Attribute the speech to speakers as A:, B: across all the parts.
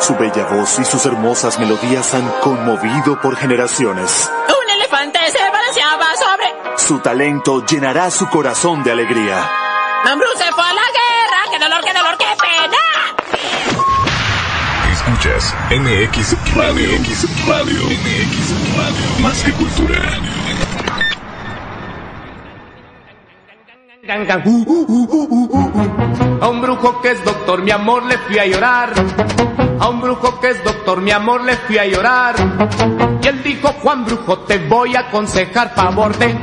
A: Su bella voz y sus hermosas melodías han conmovido por generaciones.
B: Un elefante se balanceaba sobre...
A: Su talento llenará su corazón de alegría.
B: Bruce se fue a la guerra. ¡Qué dolor, qué dolor, qué pena!
C: Escuchas MX Radio. MX Radio. MX Radio. Más que cultura.
D: A un brujo que es doctor, mi amor, le fui a llorar. A un brujo que es doctor, mi amor, le fui a llorar. Y él dijo, Juan Brujo, te voy a aconsejar favor de...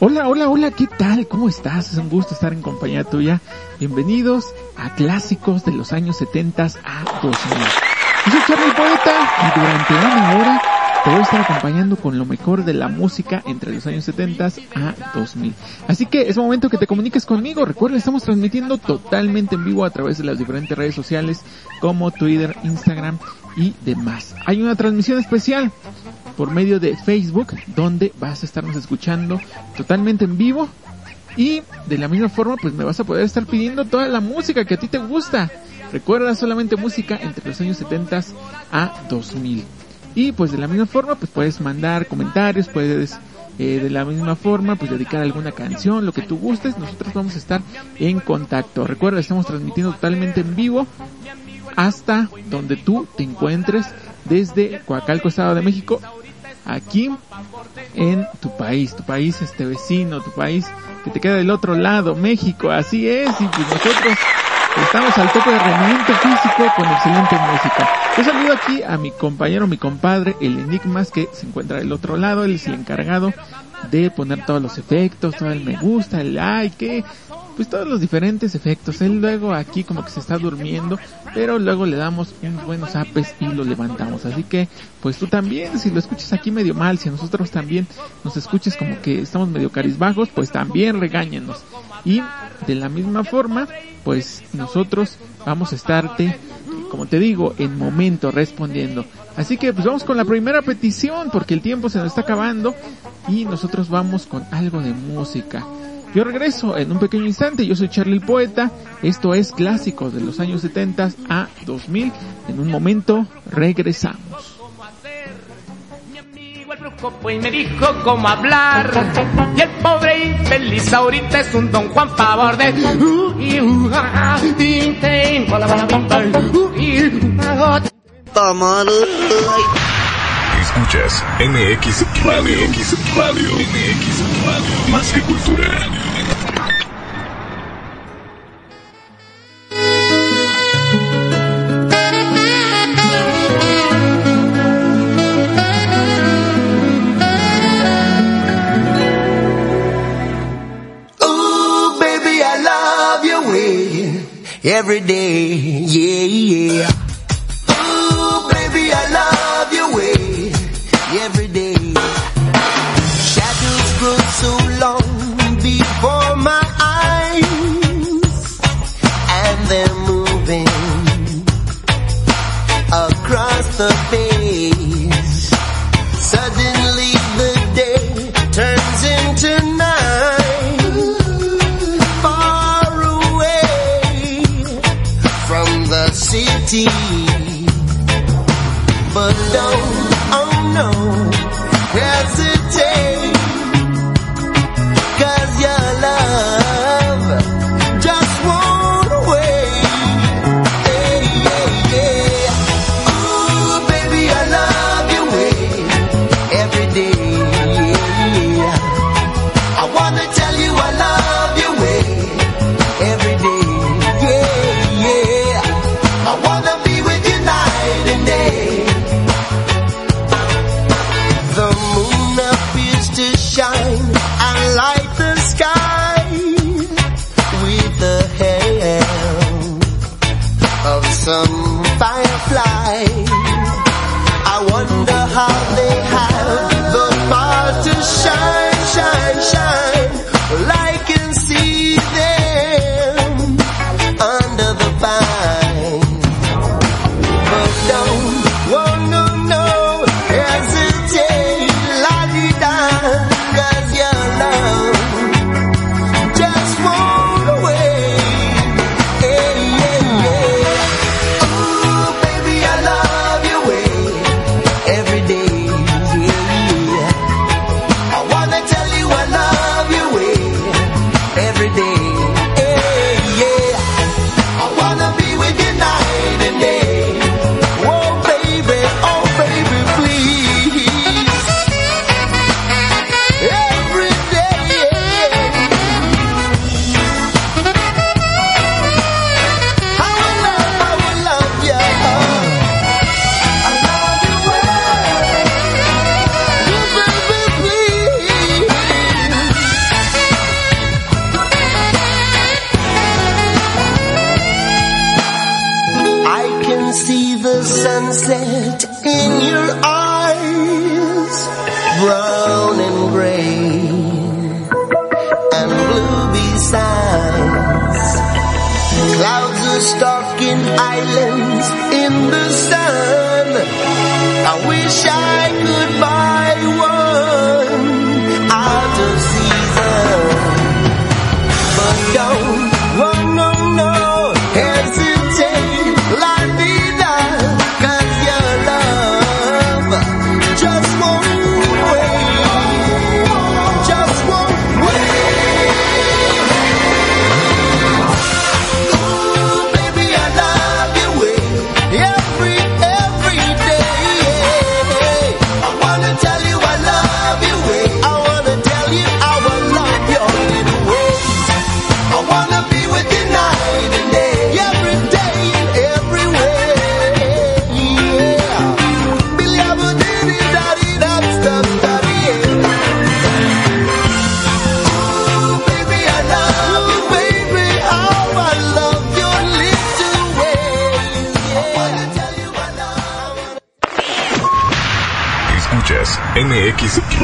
E: Hola, hola, hola, ¿qué tal? ¿Cómo estás? Es un gusto estar en compañía tuya. Bienvenidos a Clásicos de los años 70 a 2000. Yo soy Charlie Poeta y durante una hora te voy a estar acompañando con lo mejor de la música entre los años 70 a 2000. Así que es momento que te comuniques conmigo. Recuerda, estamos transmitiendo totalmente en vivo a través de las diferentes redes sociales como Twitter, Instagram y demás. Hay una transmisión especial por medio de Facebook donde vas a estarnos escuchando totalmente en vivo y de la misma forma pues me vas a poder estar pidiendo toda la música que a ti te gusta. Recuerda solamente música entre los años 70 a 2000. Y pues de la misma forma pues puedes mandar comentarios, puedes eh, de la misma forma pues dedicar alguna canción, lo que tú gustes, nosotros vamos a estar en contacto. Recuerda, estamos transmitiendo totalmente en vivo hasta donde tú te encuentres desde Coacalco, Estado de México, aquí en tu país, tu país este vecino, tu país que te queda del otro lado, México, así es, y pues nosotros estamos al tope de rendimiento físico con excelente música. Yo saludo aquí a mi compañero, mi compadre, el Enigmas, que se encuentra del otro lado, él es el encargado de poner todos los efectos, todo el me gusta, el like, pues todos los diferentes efectos. Él luego aquí como que se está durmiendo, pero luego le damos unos buenos apes y lo levantamos. Así que, pues tú también, si lo escuchas aquí medio mal, si a nosotros también nos escuches como que estamos medio carizbajos, pues también regáñenos. Y de la misma forma, pues nosotros vamos a estarte, como te digo, en momento respondiendo. Así que pues vamos con la primera petición porque el tiempo se nos está acabando y nosotros vamos con algo de música. Yo regreso en un pequeño instante, yo soy Charlie el Poeta, esto es Clásicos de los años 70 a 2000, en un momento regresamos.
D: pues me dijo cómo hablar. Y el pobre infeliz ahorita es un don Juan favor de
C: Escuchas MX Radio. MX Radio. MX Radio. Más que cultura.
F: Ooh, baby, I love your way every day, yeah, yeah. 记。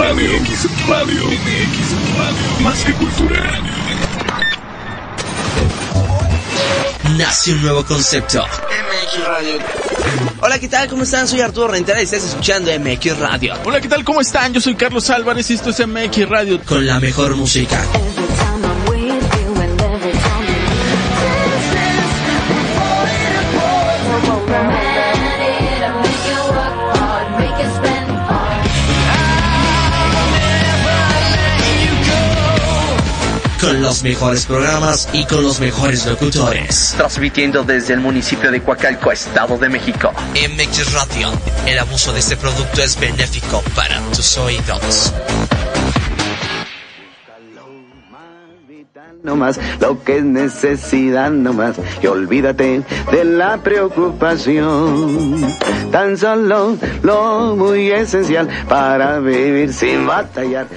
F: Radio. MX Radio. MX Radio. Más que cultura.
G: Nace un nuevo concepto. MX Radio. Hola, ¿qué tal? ¿Cómo están? Soy Arturo Rentera y estás escuchando MX Radio.
E: Hola, ¿qué tal? ¿Cómo están? Yo soy Carlos Álvarez y esto es MX Radio.
G: Con la mejor música. Los mejores programas y con los mejores locutores.
H: Transmitiendo desde el municipio de Coacalco, Estado de México.
G: MX Radio. El abuso de este producto es benéfico para tus oídos.
I: No más lo que es necesidad, no más. Y olvídate de la preocupación. Tan solo lo muy esencial para vivir sin batallar.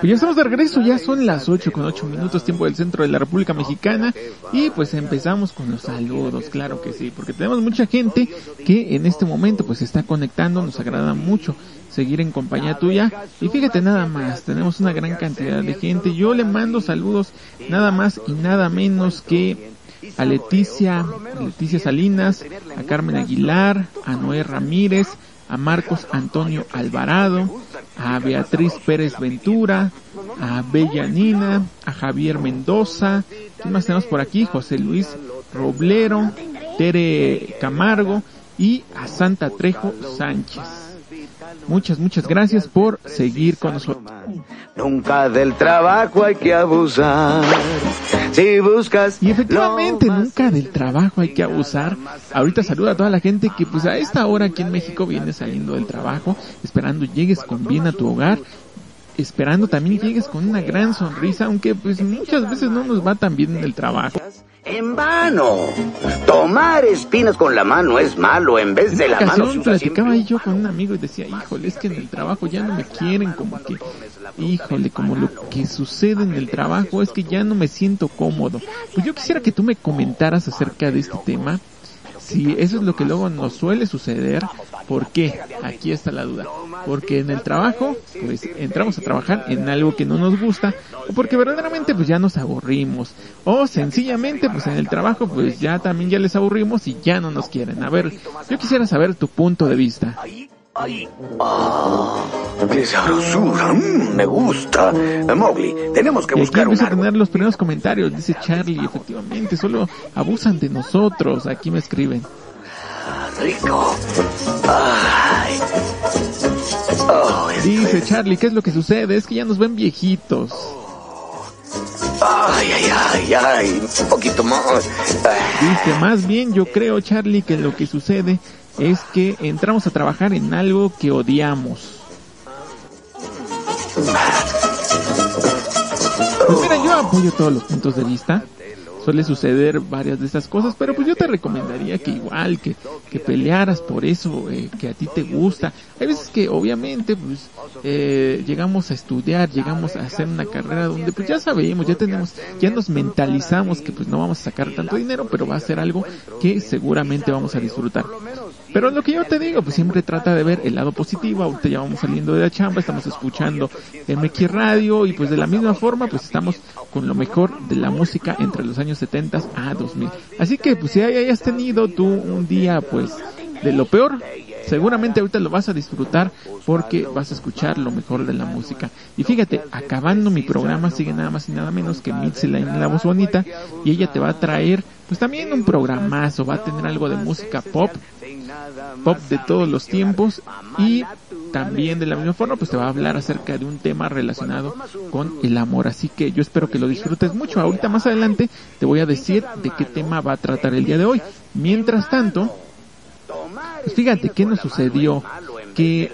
E: Pues ya estamos de regreso, ya son las 8 con 8 minutos tiempo del centro de la República Mexicana y pues empezamos con los saludos, claro que sí, porque tenemos mucha gente que en este momento pues está conectando, nos agrada mucho seguir en compañía tuya y fíjate nada más, tenemos una gran cantidad de gente, yo le mando saludos nada más y nada menos que a Leticia, Leticia Salinas, a Carmen Aguilar, a Noé Ramírez, a Marcos Antonio Alvarado, a Beatriz Pérez Ventura, a Bella Nina, a Javier Mendoza, ¿quién más tenemos por aquí? José Luis Roblero, Tere Camargo y a Santa Trejo Sánchez. Muchas, muchas gracias por seguir con nosotros.
I: Nunca del trabajo hay que abusar. Si buscas.
E: Y efectivamente, nunca del trabajo hay que abusar. Ahorita saluda a toda la gente que pues a esta hora aquí en México viene saliendo del trabajo, esperando llegues con bien a tu hogar, esperando también llegues con una gran sonrisa, aunque pues muchas veces no nos va tan bien en el trabajo.
I: En vano. Tomar espinas con la mano es malo. En vez
E: En
I: de la mano se
E: platicaba
I: siempre
E: ahí yo con un amigo y decía, híjole, es que en el trabajo ya no me quieren, como que, híjole, como lo que sucede en el trabajo es que ya no me siento cómodo. Pues yo quisiera que tú me comentaras acerca de este tema, si eso es lo que luego nos suele suceder, ¿por qué? Aquí está la duda. Porque en el trabajo, pues entramos a trabajar en algo que no nos gusta, o porque verdaderamente pues ya nos aburrimos, o sencillamente pues en el trabajo pues ya también ya les aburrimos y ya no nos quieren. A ver, yo quisiera saber tu punto de vista.
I: ¡Qué sabrosura! mm, me gusta. Mowgli, tenemos que
E: Y aquí
I: buscar un
E: empiezo a
I: árbol.
E: tener los primeros comentarios, dice Charlie, efectivamente, solo abusan de nosotros, aquí me escriben.
I: rico. Ay. Oh,
E: Dice
I: es-
E: Charlie, ¿qué es lo que sucede? Es que ya nos ven viejitos.
I: Ay, ay, ay, ay. Un poquito más. Ay.
E: Dice, más bien yo creo, Charlie, que lo que sucede es que entramos a trabajar en algo que odiamos. Pues mira, yo apoyo todos los puntos de vista. Suele suceder varias de estas cosas, pero pues yo te recomendaría que igual, que, que pelearas por eso eh, que a ti te gusta. Hay veces que obviamente pues eh, llegamos a estudiar, llegamos a hacer una carrera donde pues ya sabemos, ya tenemos, ya nos mentalizamos que pues no vamos a sacar tanto dinero, pero va a ser algo que seguramente vamos a disfrutar. Pero lo que yo te digo, pues siempre trata de ver el lado positivo, ahorita ya vamos saliendo de la chamba, estamos escuchando MX Radio y pues de la misma forma pues estamos con lo mejor de la música entre los años 70 a 2000. Así que pues si hayas tenido tú un día pues de lo peor, seguramente ahorita lo vas a disfrutar porque vas a escuchar lo mejor de la música. Y fíjate, acabando mi programa sigue nada más y nada menos que Mitzi en la voz bonita y ella te va a traer pues también un programazo, va a tener algo de música pop, pop de todos los tiempos y también de la misma forma pues te va a hablar acerca de un tema relacionado con el amor. Así que yo espero que lo disfrutes mucho. Ahorita más adelante te voy a decir de qué tema va a tratar el día de hoy. Mientras tanto, pues fíjate qué nos sucedió que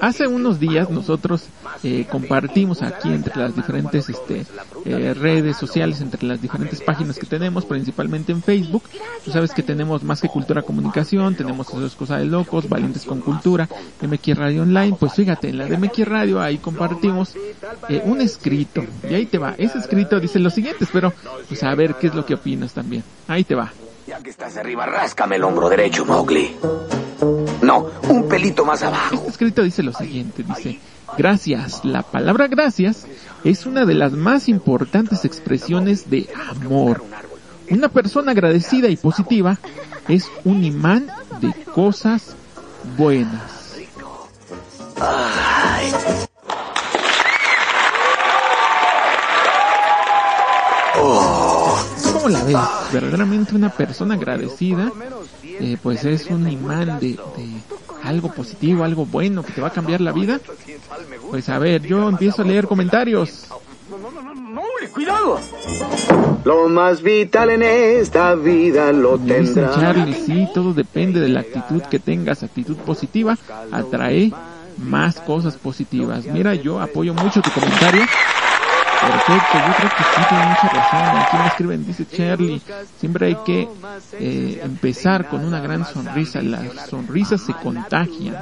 E: hace unos días nosotros eh, compartimos aquí entre las diferentes este, eh, redes sociales, entre las diferentes páginas que tenemos, principalmente en Facebook. Tú sabes que tenemos más que cultura comunicación, tenemos esas cosas de locos, valientes con cultura, MX Radio Online. Pues fíjate, en la de MX Radio ahí compartimos eh, un escrito. Y ahí te va. Ese escrito dice lo siguiente, pero pues a ver qué es lo que opinas también. Ahí te va.
J: Ya que estás arriba, ráscame el hombro derecho, Mowgli. No, un pelito más abajo.
E: Este escrito dice lo siguiente, dice, gracias. La palabra gracias es una de las más importantes expresiones de amor. Una persona agradecida y positiva es un imán de cosas buenas. La ves? Verdaderamente una persona agradecida, eh, pues es un imán de, de, algo positivo, algo bueno que te va a cambiar la vida. Pues a ver, yo empiezo a leer comentarios.
J: ¡Cuidado!
I: Lo más vital en esta vida lo tendrá.
E: Charlie, sí, todo depende de la actitud que tengas. Actitud positiva atrae más cosas positivas. Mira, yo apoyo mucho tu comentario. Perfecto, yo creo que sí tiene mucha razón. Aquí me escriben, dice Charlie, siempre hay que eh, empezar con una gran sonrisa. Las sonrisas se contagian.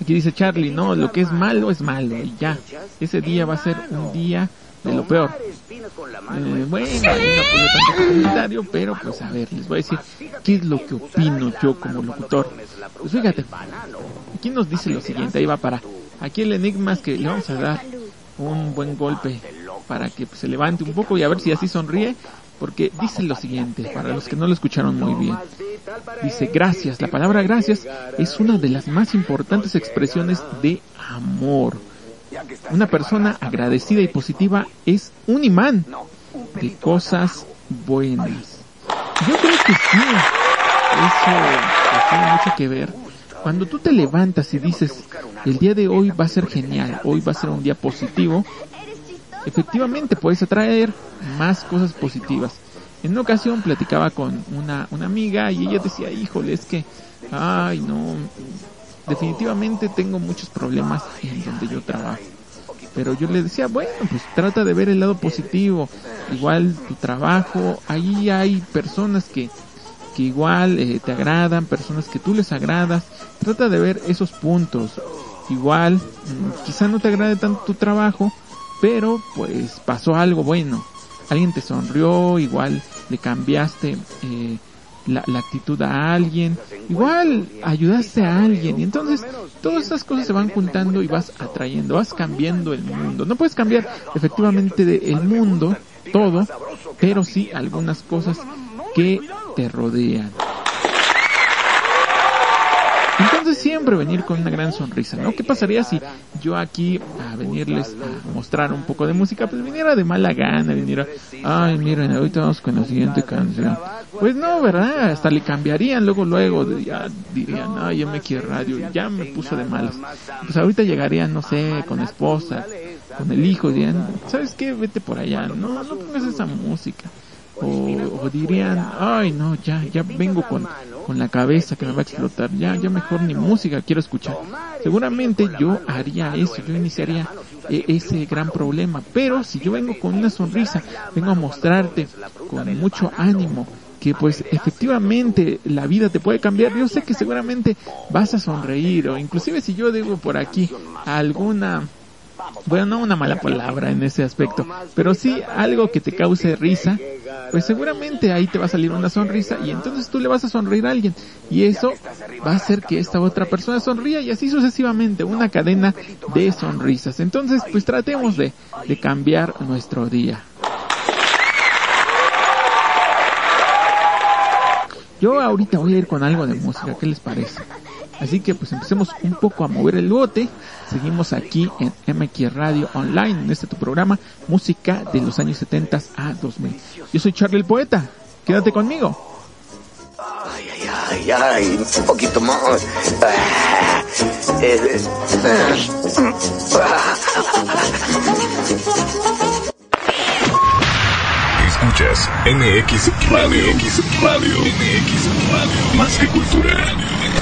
E: Aquí dice Charlie, no, lo que es malo es malo y ya. Ese día va a ser un día de lo peor. Eh, bueno, ahí no tanto comentario, pero pues a ver, les voy a decir qué es lo que opino yo como locutor. Pues fíjate, aquí nos dice lo siguiente, ahí va para, aquí el enigma es que le vamos a dar un buen golpe para que pues, se levante un poco y a ver si así sonríe, porque dice lo siguiente, para los que no lo escucharon muy bien. Dice gracias, la palabra gracias es una de las más importantes expresiones de amor. Una persona agradecida y positiva es un imán de cosas buenas. Yo creo que sí, eso tiene mucho que ver. Cuando tú te levantas y dices, el día de hoy va a ser genial, hoy va a ser un día positivo, efectivamente puedes atraer más cosas positivas. En una ocasión platicaba con una, una amiga y ella decía, híjole, es que, ay no, definitivamente tengo muchos problemas en donde yo trabajo. Pero yo le decía, bueno, pues trata de ver el lado positivo. Igual tu trabajo, ahí hay personas que, que igual eh, te agradan, personas que tú les agradas. Trata de ver esos puntos. Igual, mmm, quizá no te agrade tanto tu trabajo, pero pues pasó algo bueno. Alguien te sonrió, igual le cambiaste eh, la, la, actitud a alguien, igual ayudaste a alguien y entonces todas esas cosas se van juntando y vas atrayendo, vas cambiando el mundo. No puedes cambiar efectivamente el mundo todo, pero sí algunas cosas que te rodean. Entonces siempre venir con una gran sonrisa, ¿no? ¿Qué pasaría si yo aquí a venirles a mostrar un poco de música, pues viniera de mala gana, viniera, ay miren, ahorita vamos con la siguiente canción. Pues no, ¿verdad? Hasta le cambiarían luego, luego, ya dirían, ay, ya me quiero radio, ya me puso de malas. Pues ahorita llegarían, no sé, con esposa, con el hijo, dirían, ¿sabes qué? Vete por allá, no, no pongas esa música. O, o dirían, ay no, ya, ya vengo con, con la cabeza que me va a explotar, ya, ya mejor ni música quiero escuchar. Seguramente yo haría eso, yo iniciaría e ese gran problema, pero si yo vengo con una sonrisa, vengo a mostrarte con mucho ánimo, que pues efectivamente la vida te puede cambiar, yo sé que seguramente vas a sonreír, o inclusive si yo digo por aquí alguna bueno, no una mala palabra en ese aspecto, pero sí algo que te cause risa, pues seguramente ahí te va a salir una sonrisa y entonces tú le vas a sonreír a alguien y eso va a hacer que esta otra persona sonría y así sucesivamente, una cadena de sonrisas. Entonces, pues tratemos de, de cambiar nuestro día. Yo ahorita voy a ir con algo de música, ¿qué les parece? Así que pues empecemos un poco a mover el bote. Seguimos aquí en MX Radio Online, en este tu programa, música de los años 70 a 2000. Yo soy Charlie el Poeta, quédate conmigo.
J: Ay, ay, ay, un poquito más.
C: Escuchas MX Radio. MX Radio. MX Radio. Más que cultura.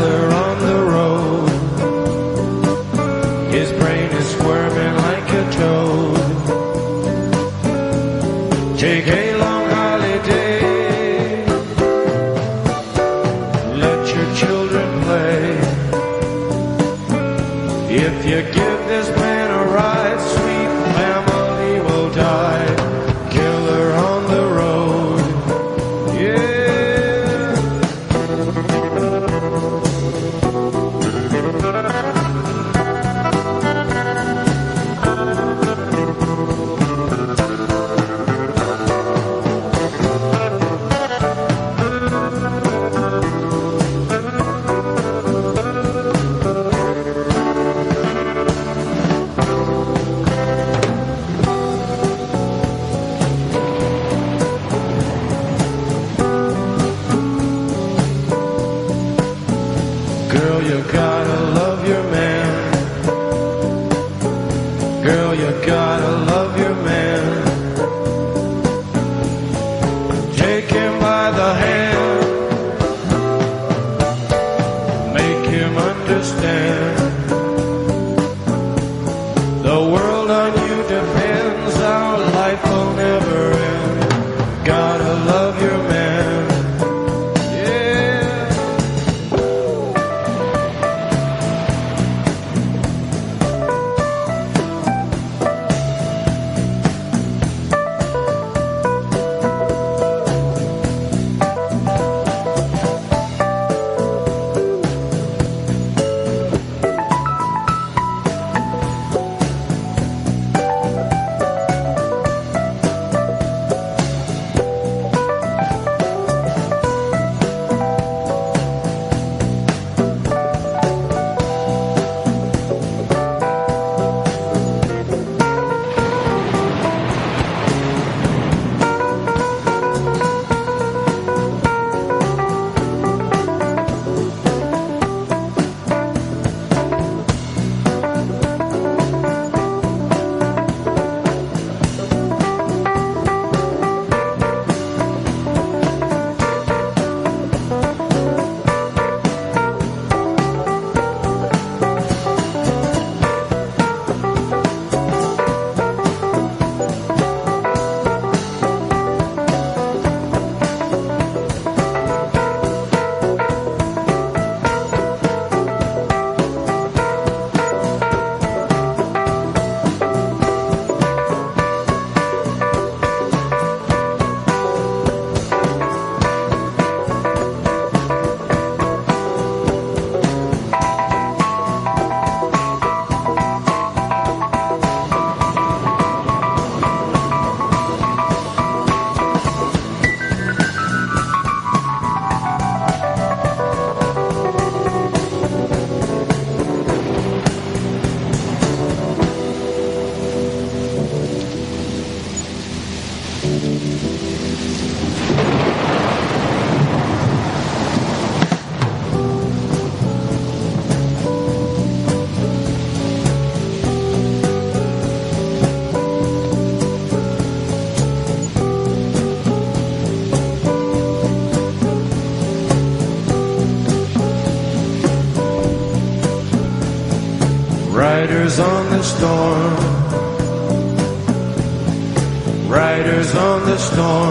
K: Riders on the storm. Riders on the storm.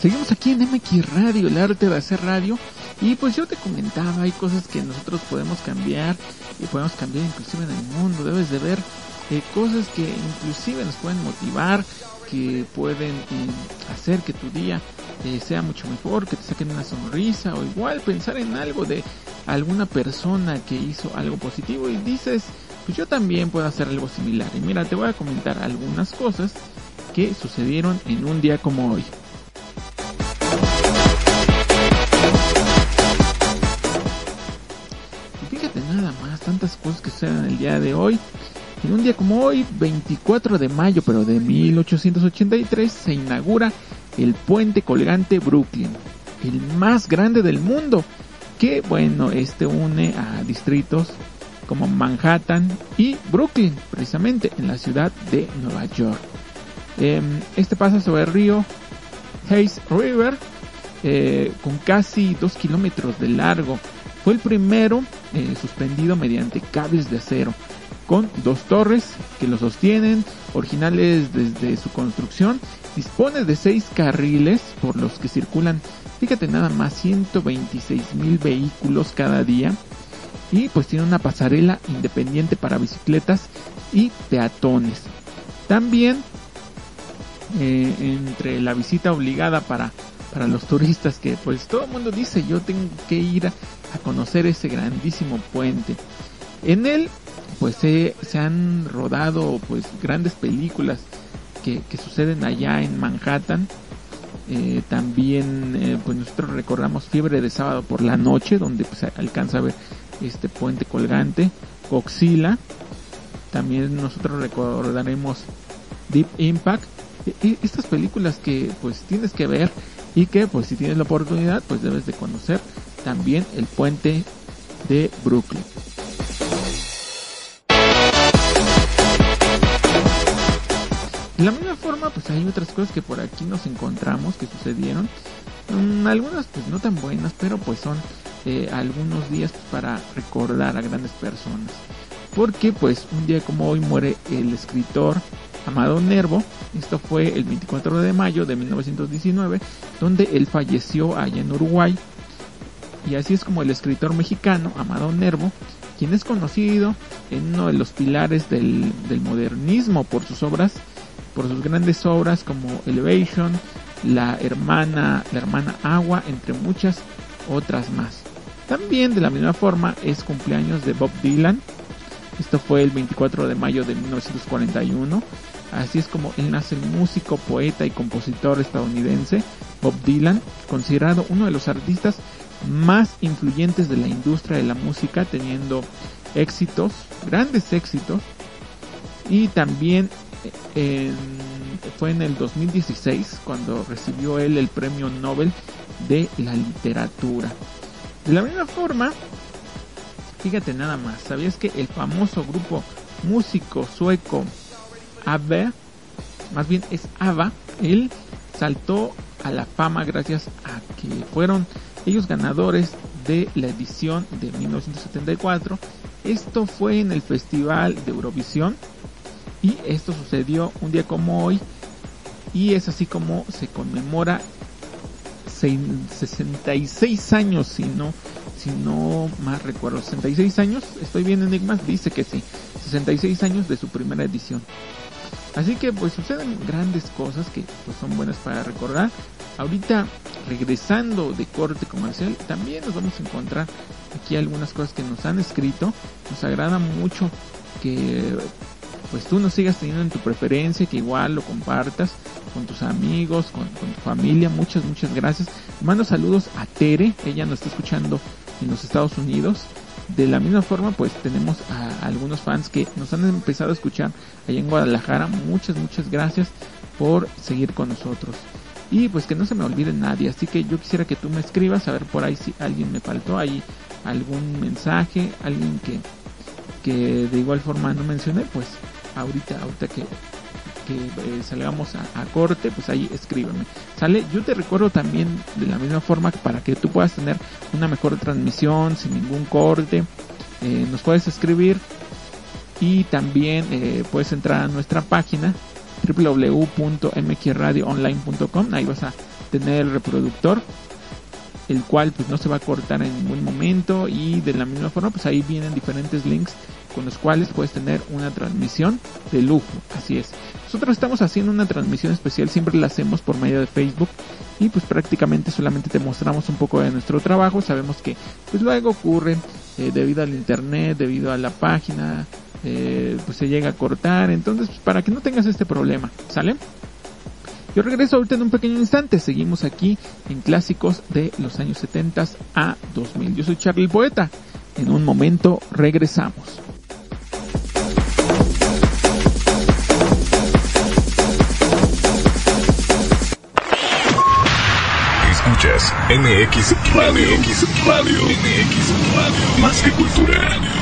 E: Seguimos aquí en MX Radio, el arte de hacer radio. Y pues yo te comentaba, hay cosas que nosotros podemos cambiar y podemos cambiar inclusive en el mundo. Debes de ver eh, cosas que inclusive nos pueden motivar, que pueden eh, hacer que tu día eh, sea mucho mejor, que te saquen una sonrisa o igual pensar en algo de alguna persona que hizo algo positivo y dices, pues yo también puedo hacer algo similar. Y mira, te voy a comentar algunas cosas que sucedieron en un día como hoy. Y fíjate nada más, tantas cosas que suceden el día de hoy. En un día como hoy, 24 de mayo, pero de 1883, se inaugura el puente colgante Brooklyn, el más grande del mundo, que bueno, este une a distritos como Manhattan y Brooklyn, precisamente en la ciudad de Nueva York. Em, este pasa sobre el río Hayes River, eh, con casi 2 kilómetros de largo. Fue el primero eh, suspendido mediante cables de acero, con dos torres que lo sostienen, originales desde su construcción. Dispone de seis carriles por los que circulan, fíjate nada más, 126 mil vehículos cada día. Y pues tiene una pasarela independiente para bicicletas y peatones. También eh, entre la visita obligada para, para los turistas que pues todo el mundo dice yo tengo que ir a, conocer ese grandísimo puente. En él pues se, se han rodado pues grandes películas que, que suceden allá en Manhattan. Eh, también eh, pues nosotros recordamos Fiebre de sábado por la noche donde pues alcanza a ver este puente colgante. Godzilla. También nosotros recordaremos Deep Impact. Estas películas que pues tienes que ver y que pues si tienes la oportunidad pues debes de conocer también el puente de Brooklyn. De la misma forma, pues hay otras cosas que por aquí nos encontramos que sucedieron. Mm, algunas pues no tan buenas, pero pues son eh, algunos días para recordar a grandes personas. Porque pues un día como hoy muere el escritor Amado Nervo. Esto fue el 24 de mayo de 1919, donde él falleció allá en Uruguay. Y así es como el escritor mexicano Amado Nervo, quien es conocido en uno de los pilares del, del modernismo por sus obras por sus grandes obras como Elevation, La hermana, La hermana Agua, entre muchas otras más. También de la misma forma es cumpleaños de Bob Dylan. Esto fue el 24 de mayo de 1941. Así es como él nace el músico, poeta y compositor estadounidense Bob Dylan, considerado uno de los artistas más influyentes de la industria de la música, teniendo éxitos, grandes éxitos, y también en, fue en el 2016 cuando recibió él el premio Nobel de la literatura. De la misma forma, fíjate nada más, ¿sabías que el famoso grupo músico sueco ABBA, más bien es ABBA, él saltó a la fama gracias a que fueron ellos ganadores de la edición de 1974. Esto fue en el Festival de Eurovisión y esto sucedió un día como hoy y es así como se conmemora 66 años, si no, si no más recuerdo, 66 años, estoy bien enigmas, dice que sí, 66 años de su primera edición. Así que pues suceden grandes cosas que pues son buenas para recordar. Ahorita regresando de corte comercial, también nos vamos a encontrar aquí algunas cosas que nos han escrito. Nos agrada mucho que pues tú nos sigas teniendo en tu preferencia, que igual lo compartas con tus amigos, con, tu familia. Muchas, muchas gracias. Mando saludos a Tere, ella nos está escuchando en los Estados Unidos. De la misma forma, pues tenemos a algunos fans que nos han empezado a escuchar allá en Guadalajara. Muchas, muchas gracias por seguir con nosotros. Y pues que no se me olvide nadie, así que yo quisiera que tú me escribas, a ver por ahí si alguien me faltó, ahí algún mensaje, alguien que, que de igual forma no mencioné, pues ahorita, ahorita que, que eh, salgamos a, a, corte, pues ahí escríbeme. Sale, yo te recuerdo también de la misma forma para que tú puedas tener una mejor transmisión sin ningún corte, eh, nos puedes escribir y también eh, puedes entrar a nuestra página www.mxradioonline.com, ahí vas a tener el reproductor el cual pues no se va a cortar en ningún momento y de la misma forma pues ahí vienen diferentes links con los cuales puedes tener una transmisión de lujo, así es. Nosotros estamos haciendo una transmisión especial, siempre la hacemos por medio de Facebook y pues prácticamente solamente te mostramos un poco de nuestro trabajo, sabemos que pues luego ocurre eh, debido al internet, debido a la página, eh, pues se llega a cortar, entonces pues, para que no tengas este problema, ¿sale? Yo regreso ahorita en un pequeño instante. Seguimos aquí en clásicos de los años 70 a 2000. Yo soy Charlie Poeta. En un momento regresamos.
C: MX Radio. MX Radio. MX Radio. Más que cultura.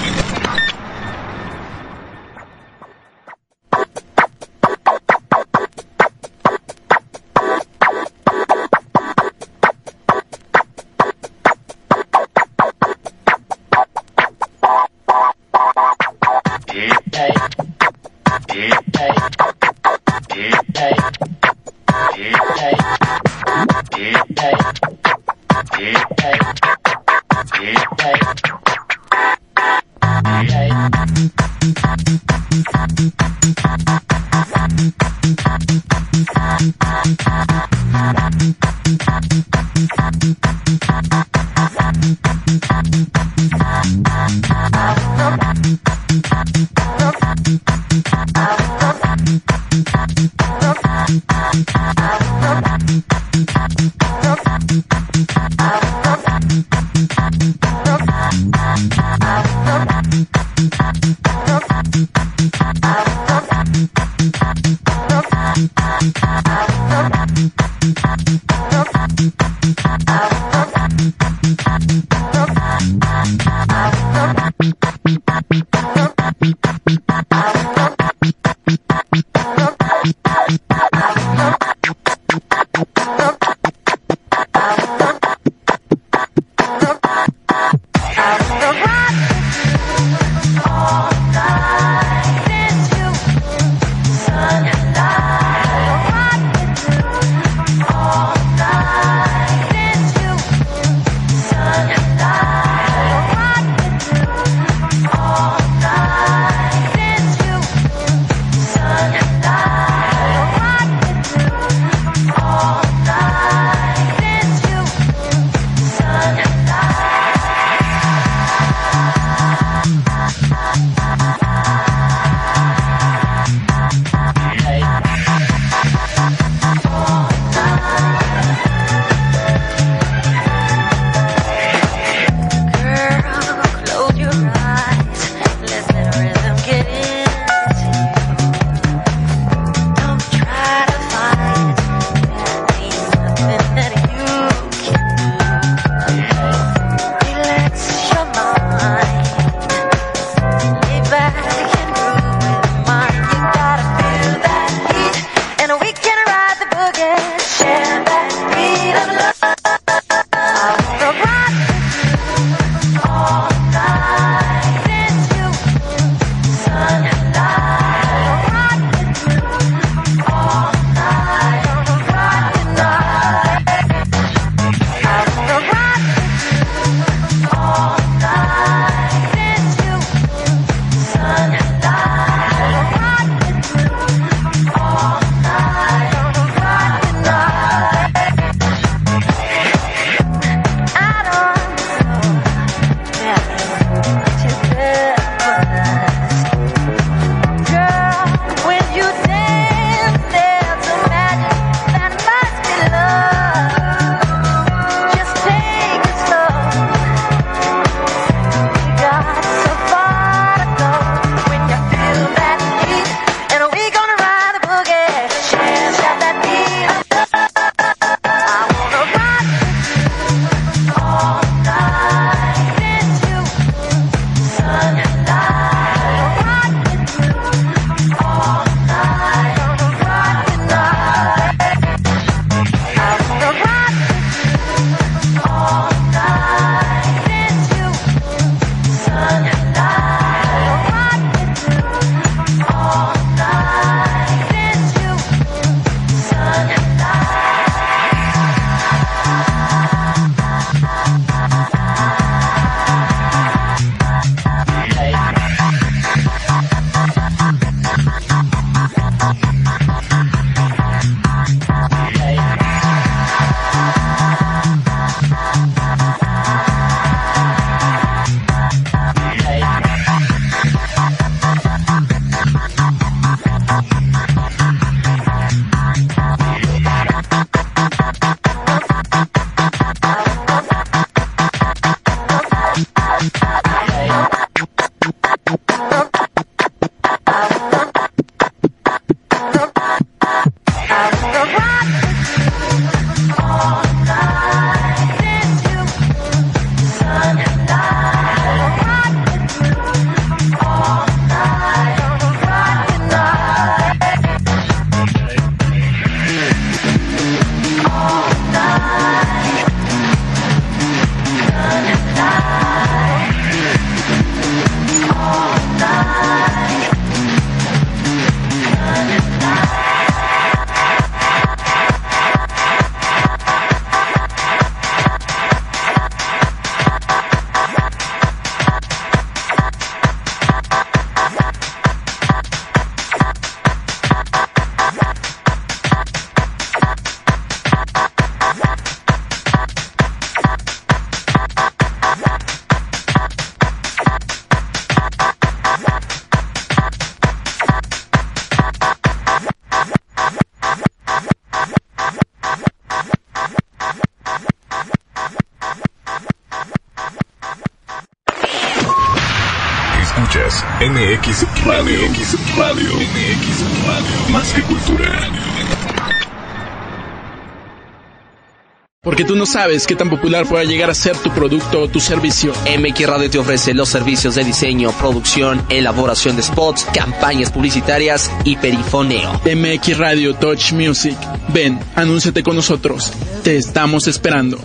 L: Sabes qué tan popular pueda llegar a ser tu producto o tu servicio.
G: MX Radio te ofrece los servicios de diseño, producción, elaboración de spots, campañas publicitarias y perifoneo.
L: MX Radio Touch Music. Ven, anúnciate con nosotros. Te estamos esperando.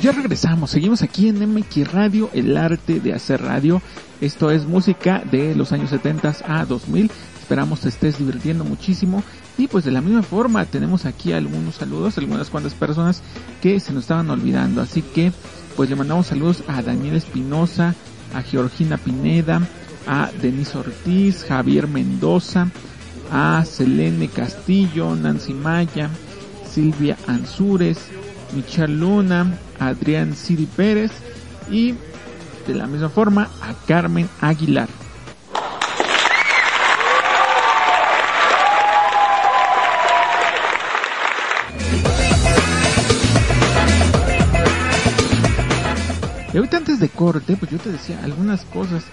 E: Ya regresamos, seguimos aquí en MX Radio, el arte de hacer radio. Esto es música de los años 70 a 2000. Esperamos te estés divirtiendo muchísimo. Y pues de la misma forma tenemos aquí algunos saludos, algunas cuantas personas que se nos estaban olvidando. Así que pues le mandamos saludos a Daniel Espinosa, a Georgina Pineda, a Denise Ortiz, Javier Mendoza, a Selene Castillo, Nancy Maya, Silvia Ansúrez, Michelle Luna, Adrián Siri Pérez y de la misma forma a Carmen Aguilar. Y ahorita antes de corte, pues yo te decía algunas cosas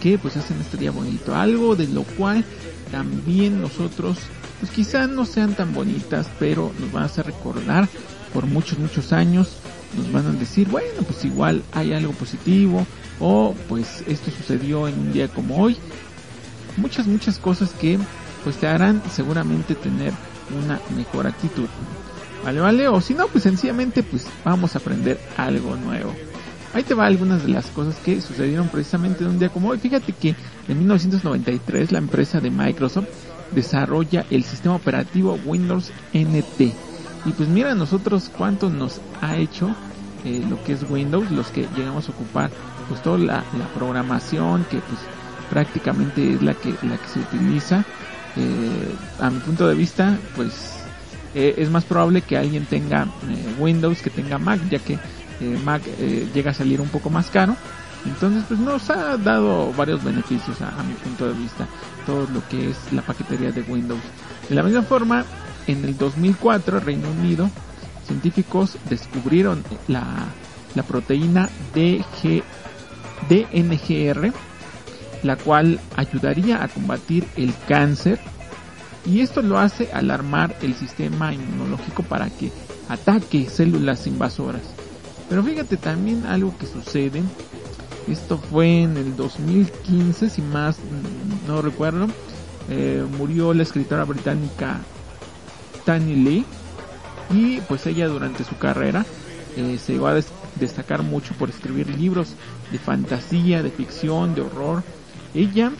E: que pues hacen este día bonito, algo de lo cual también nosotros pues quizás no sean tan bonitas, pero nos van a hacer recordar por muchos muchos años, nos van a decir, bueno, pues igual hay algo positivo o pues esto sucedió en un día como hoy. Muchas muchas cosas que pues te harán seguramente tener una mejor actitud. Vale, vale, o si no, pues sencillamente pues vamos a aprender algo nuevo. Ahí te va algunas de las cosas que sucedieron precisamente en un día como hoy. Fíjate que en 1993 la empresa de Microsoft desarrolla el sistema operativo Windows NT. Y pues mira nosotros cuánto nos ha hecho eh, lo que es Windows, los que llegamos a ocupar pues toda la, la programación que pues prácticamente es la que, la que se utiliza. Eh, a mi punto de vista pues eh, es más probable que alguien tenga eh, Windows que tenga Mac, ya que eh, Mac eh, llega a salir un poco más caro. Entonces, pues nos ha dado varios beneficios a, a, mi punto de vista, todo lo que es la paquetería de Windows. De la misma forma, en el 2004, Reino Unido, científicos descubrieron la, proteína DG, DNGR, la cual ayudaría a combatir el cáncer. Y esto lo hace al armar el sistema inmunológico para que ataque células invasoras. Pero fíjate también algo que sucede. Esto fue en el 2015, si más no recuerdo. Eh, murió la escritora británica Tani Lee. Y pues ella durante su carrera eh, se va a des destacar mucho por escribir libros de fantasía, de ficción, de horror. Ella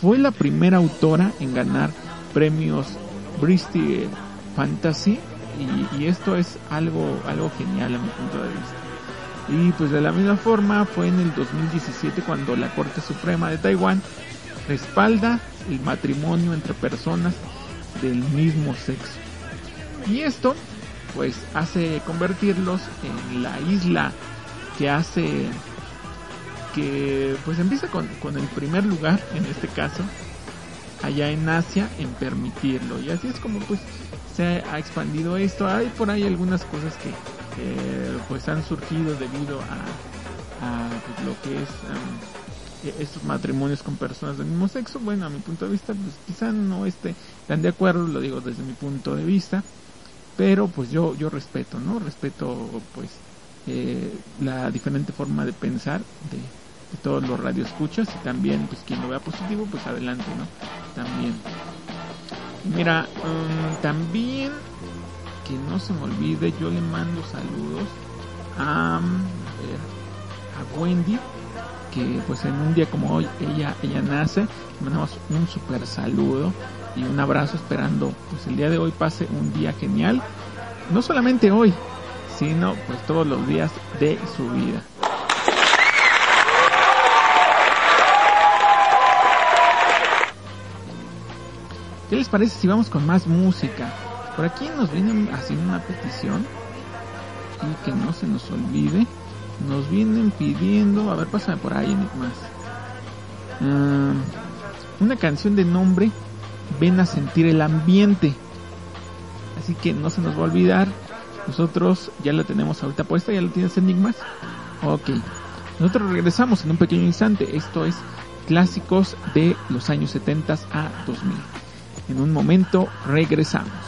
E: fue la primera autora en ganar premios Bristol Fantasy y, y, esto es algo algo genial a mi punto de vista. Y pues de la misma forma fue en el 2017 cuando la Corte Suprema de Taiwán respalda el matrimonio entre personas del mismo sexo. Y esto pues hace convertirlos en la isla que hace que pues empieza con, con el primer lugar en este caso allá en Asia en permitirlo. Y así es como pues se ha expandido esto. Hay por ahí algunas cosas que eh, pues han surgido debido a, a pues, lo que es um, estos matrimonios con personas del mismo sexo. Bueno a mi punto de vista pues quizá no esté tan de acuerdo lo digo desde mi punto de vista pero pues yo yo respeto no respeto pues eh, la diferente forma de pensar de, todos los radioescuchas y también pues quien lo vea positivo pues adelante no también. Mira um, también que no se me olvide yo le mando saludos a, a Wendy que pues en un día como hoy ella ella nace. Le mandamos un super saludo y un abrazo esperando pues el día de hoy pase un día genial no solamente hoy sino pues todos los días de su vida ¿Qué les parece si vamos con más música? Por aquí nos vienen haciendo una petición y que no se nos olvide. Nos vienen pidiendo, a ver, pásame por ahí más. Uh, una canción de nombre Ven a sentir el ambiente. Así que no se nos va a olvidar. Nosotros ya la tenemos ahorita puesta, ya la tienes Enigmas. Ok. Nosotros regresamos en un pequeño instante. Esto es clásicos de los años 70 a 2000. En un momento regresamos.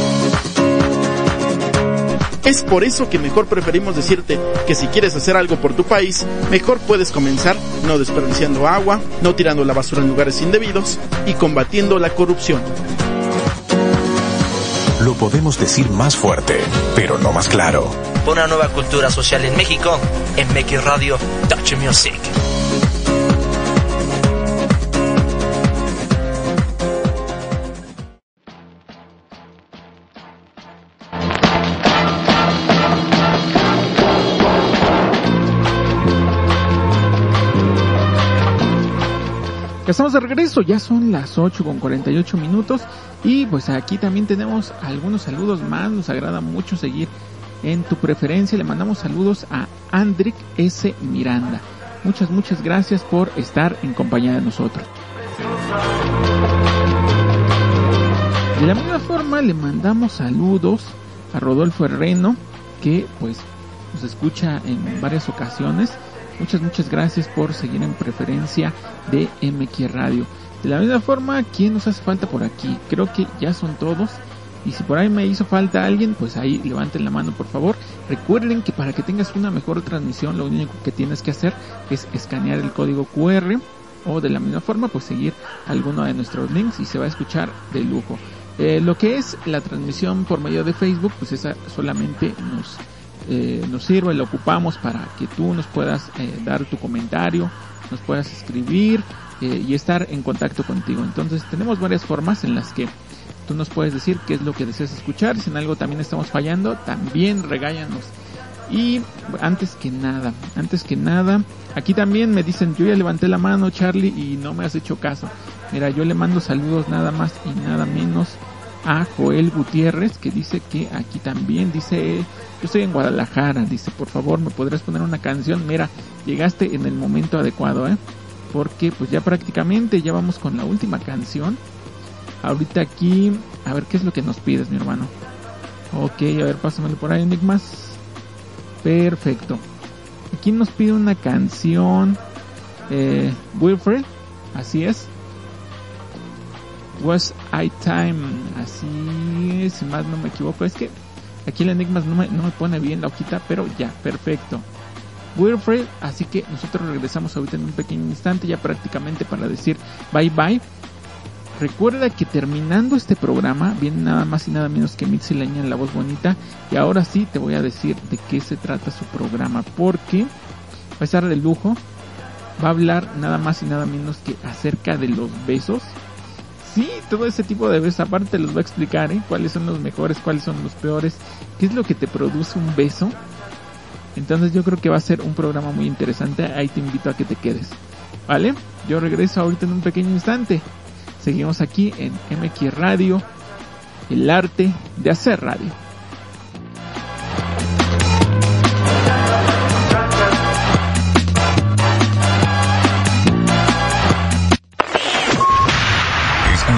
M: Es por eso que mejor preferimos decirte que si quieres hacer algo por tu país, mejor puedes comenzar no desperdiciando agua, no tirando la basura en lugares indebidos y combatiendo la corrupción.
C: Lo podemos decir más fuerte, pero no más claro.
G: Por una nueva cultura social en México, en MX Radio Touch Music.
E: Estamos de regreso, ya son las 8 con 48 minutos y pues aquí también tenemos algunos saludos más, nos agrada mucho seguir en tu preferencia, le mandamos saludos a Andrick S. Miranda. Muchas, muchas gracias por estar en compañía de nosotros. De la misma forma le mandamos saludos a Rodolfo Herreno que pues nos escucha en varias ocasiones. Muchas, muchas gracias por seguir en preferencia de MX Radio. De la misma forma, ¿quién nos hace falta por aquí? Creo que ya son todos. Y si por ahí me hizo falta alguien, pues ahí levanten la mano por favor. Recuerden que para que tengas una mejor transmisión, lo único que tienes que hacer es escanear el código QR o de la misma forma, pues seguir alguno de nuestros links y se va a escuchar de lujo. Eh, lo que es la transmisión por medio de Facebook, pues esa solamente nos eh, nos sirve, lo ocupamos para que tú nos puedas eh, dar tu comentario, nos puedas escribir eh, y estar en contacto contigo. Entonces tenemos varias formas en las que tú nos puedes decir qué es lo que deseas escuchar. Si en algo también estamos fallando, también regáñanos. Y antes que nada, antes que nada, aquí también me dicen, yo ya levanté la mano Charlie y no me has hecho caso. Mira, yo le mando saludos nada más y nada menos a Joel Gutiérrez que dice que aquí también dice yo estoy en Guadalajara dice por favor me podrías poner una canción mira llegaste en el momento adecuado eh porque pues ya prácticamente ya vamos con la última canción. Ahorita aquí a ver qué es lo que nos pides mi hermano ok a ver pásamelo por ahí Enigmas perfecto. Aquí nos pide una canción eh, Wilfred así es Was I Time, así es, si más no me equivoco, es que aquí el Enigmas no me, no me pone bien la hojita, pero ya, perfecto. Wilfred, así que nosotros regresamos ahorita en un pequeño instante, ya prácticamente para decir bye bye. Recuerda que terminando este programa viene nada más y nada menos que Mitzi Leña en la voz bonita y ahora sí te voy a decir de qué se trata su programa porque a estar de lujo, va a hablar nada más y nada menos que acerca de los besos Sí, todo ese tipo de besos, aparte te los voy a explicar, ¿eh? Cuáles son los mejores, cuáles son los peores, qué es lo que te produce un beso. Entonces yo creo que va a ser un programa muy interesante, ahí te invito a que te quedes. ¿Vale? Yo regreso ahorita en un pequeño instante. Seguimos aquí en MX Radio, el arte de hacer radio.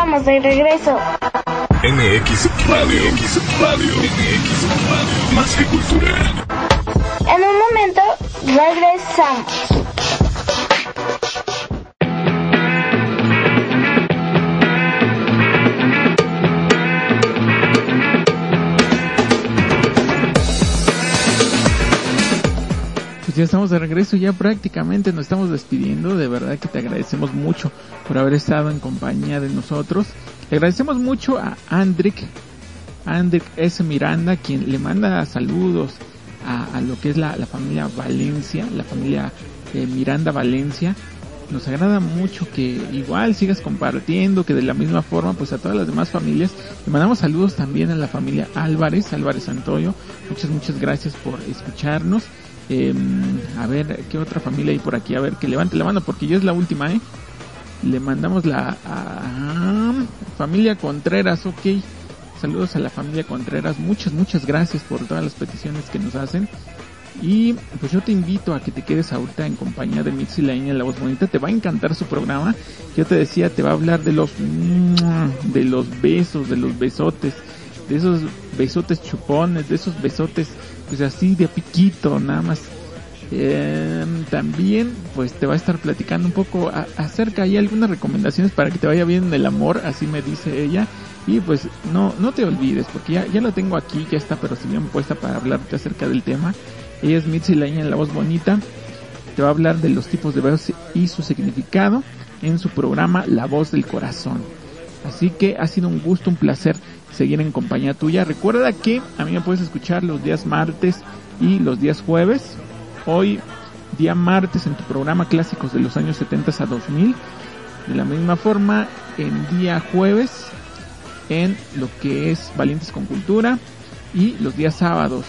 N: Estamos de regreso.
C: MX Radio. MX Radio. MX Radio. Más que cultura.
N: En un momento regresamos.
E: Ya estamos de regreso, ya prácticamente nos estamos despidiendo. De verdad que te agradecemos mucho por haber estado en compañía de nosotros. Le agradecemos mucho a Andrick, Andrick S. Miranda, quien le manda saludos a, lo que es la, familia Valencia, la familia eh, Miranda Valencia. Nos agrada mucho que igual sigas compartiendo, que de la misma forma, pues a todas las demás familias. Le mandamos saludos también a la familia Álvarez, Álvarez Santoyo. Muchas, muchas gracias por escucharnos. Eh, a ver, ¿qué otra familia hay por aquí? A ver, que levante la mano porque ya es la última, ¿eh? Le mandamos la familia Contreras, ok. Saludos a la familia Contreras. Muchas, muchas gracias por todas las peticiones que nos hacen. Y pues yo te invito a que te quedes ahorita en compañía de Mitzi Laña, la voz bonita. Te va a encantar su programa. Yo te decía, te va a hablar de los de los besos, de los besotes, de esos besotes chupones, de esos besotes pues así de piquito, nada más. Eh, también pues te va a estar platicando un poco acerca y algunas recomendaciones para que te vaya bien en el amor, así me dice ella. Y pues no, no te olvides, porque ya, ya la tengo aquí, ya está, pero si bien puesta para hablarte acerca del tema. Ella es Mitzi Laña en la voz bonita. Te va a hablar de los tipos de besos y su significado en su programa La voz del corazón. Así que ha sido un gusto, un placer seguir en compañía tuya. Recuerda que a mí me puedes escuchar los días martes y los días jueves. Hoy, día martes, en tu programa Clásicos de los años 70 a 2000. De la misma forma, en día jueves, en lo que es Valientes con Cultura. Y los días sábados,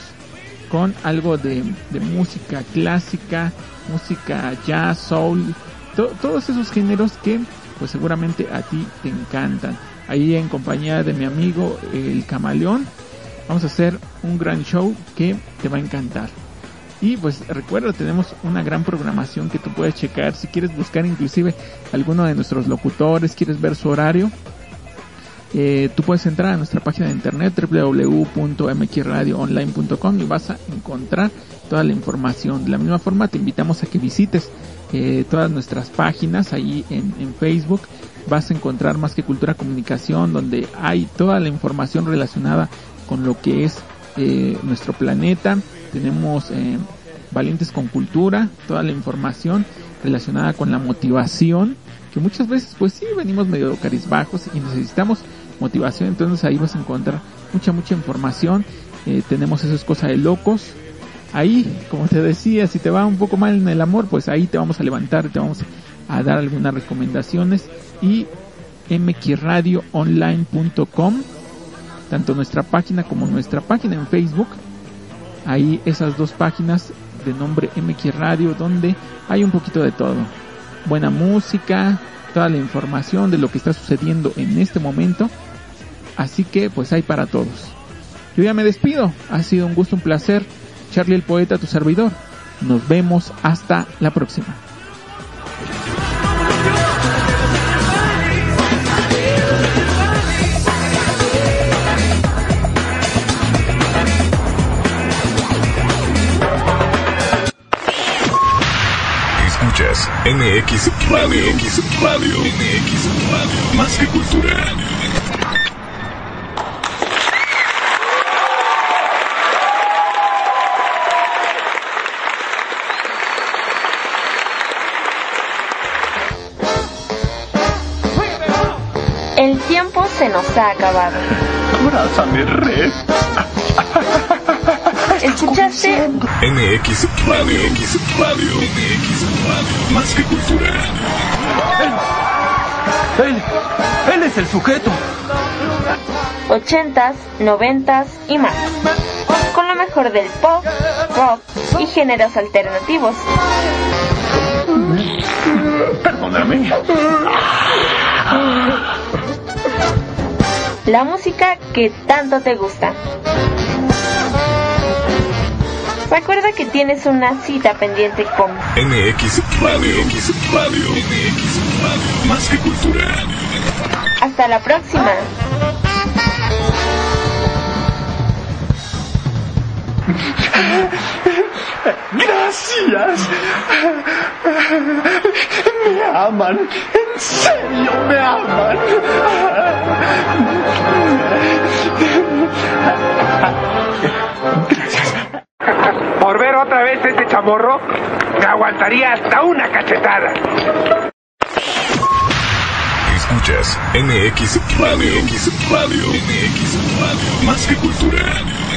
E: con algo de, de música clásica, música jazz, soul, to- todos esos géneros que pues seguramente a ti te encantan. Ahí en compañía de mi amigo el camaleón vamos a hacer un gran show que te va a encantar. Y pues recuerda, tenemos una gran programación que tú puedes checar. Si quieres buscar inclusive alguno de nuestros locutores, quieres ver su horario, eh, tú puedes entrar a nuestra página de internet www.mxradioonline.com y vas a encontrar toda la información. De la misma forma te invitamos a que visites eh, todas nuestras páginas ahí en, en Facebook. Vas a encontrar más que cultura comunicación donde hay toda la información relacionada con lo que es eh, nuestro planeta. Tenemos eh, Valientes con Cultura, toda la información relacionada con la motivación, que muchas veces pues sí venimos medio carizbajos y necesitamos motivación, entonces ahí vas a encontrar mucha, mucha información. Eh, tenemos eso es cosa de locos. Ahí, como te decía, si te va un poco mal en el amor, pues ahí te vamos a levantar, te vamos a dar algunas recomendaciones y mxradioonline.com tanto nuestra página como nuestra página en Facebook. Ahí esas dos páginas de nombre MX Radio donde hay un poquito de todo. Buena música toda la información de lo que está sucediendo en este momento. Así que pues hay para todos. Yo ya me despido. Ha sido un gusto un placer. Charlie el poeta tu servidor. Nos vemos. Hasta la próxima
C: MX Radio. MX Radio. MX Radio. Más que cultura.
N: El tiempo se nos ha acabado.
O: Abrázame, Red.
N: ¿Escuchaste?
C: MX Radio. MX Radio. MX Radio. Más que cultura.
O: Él, él es el sujeto.
N: 80s, 90s y más. Con lo mejor del pop, rock y géneros alternativos.
O: Perdóname.
N: La música que tanto te gusta. Recuerda que tienes una cita pendiente con
C: MX Radio. MX Radio. MX Radio. Más que cultura.
N: Hasta la próxima.
O: Gracias. Me aman. En serio, me aman.
P: Por ver otra vez este chamorro, me aguantaría hasta una cachetada.
C: Escuchas MX Radio. MX Radio. Más que cultura.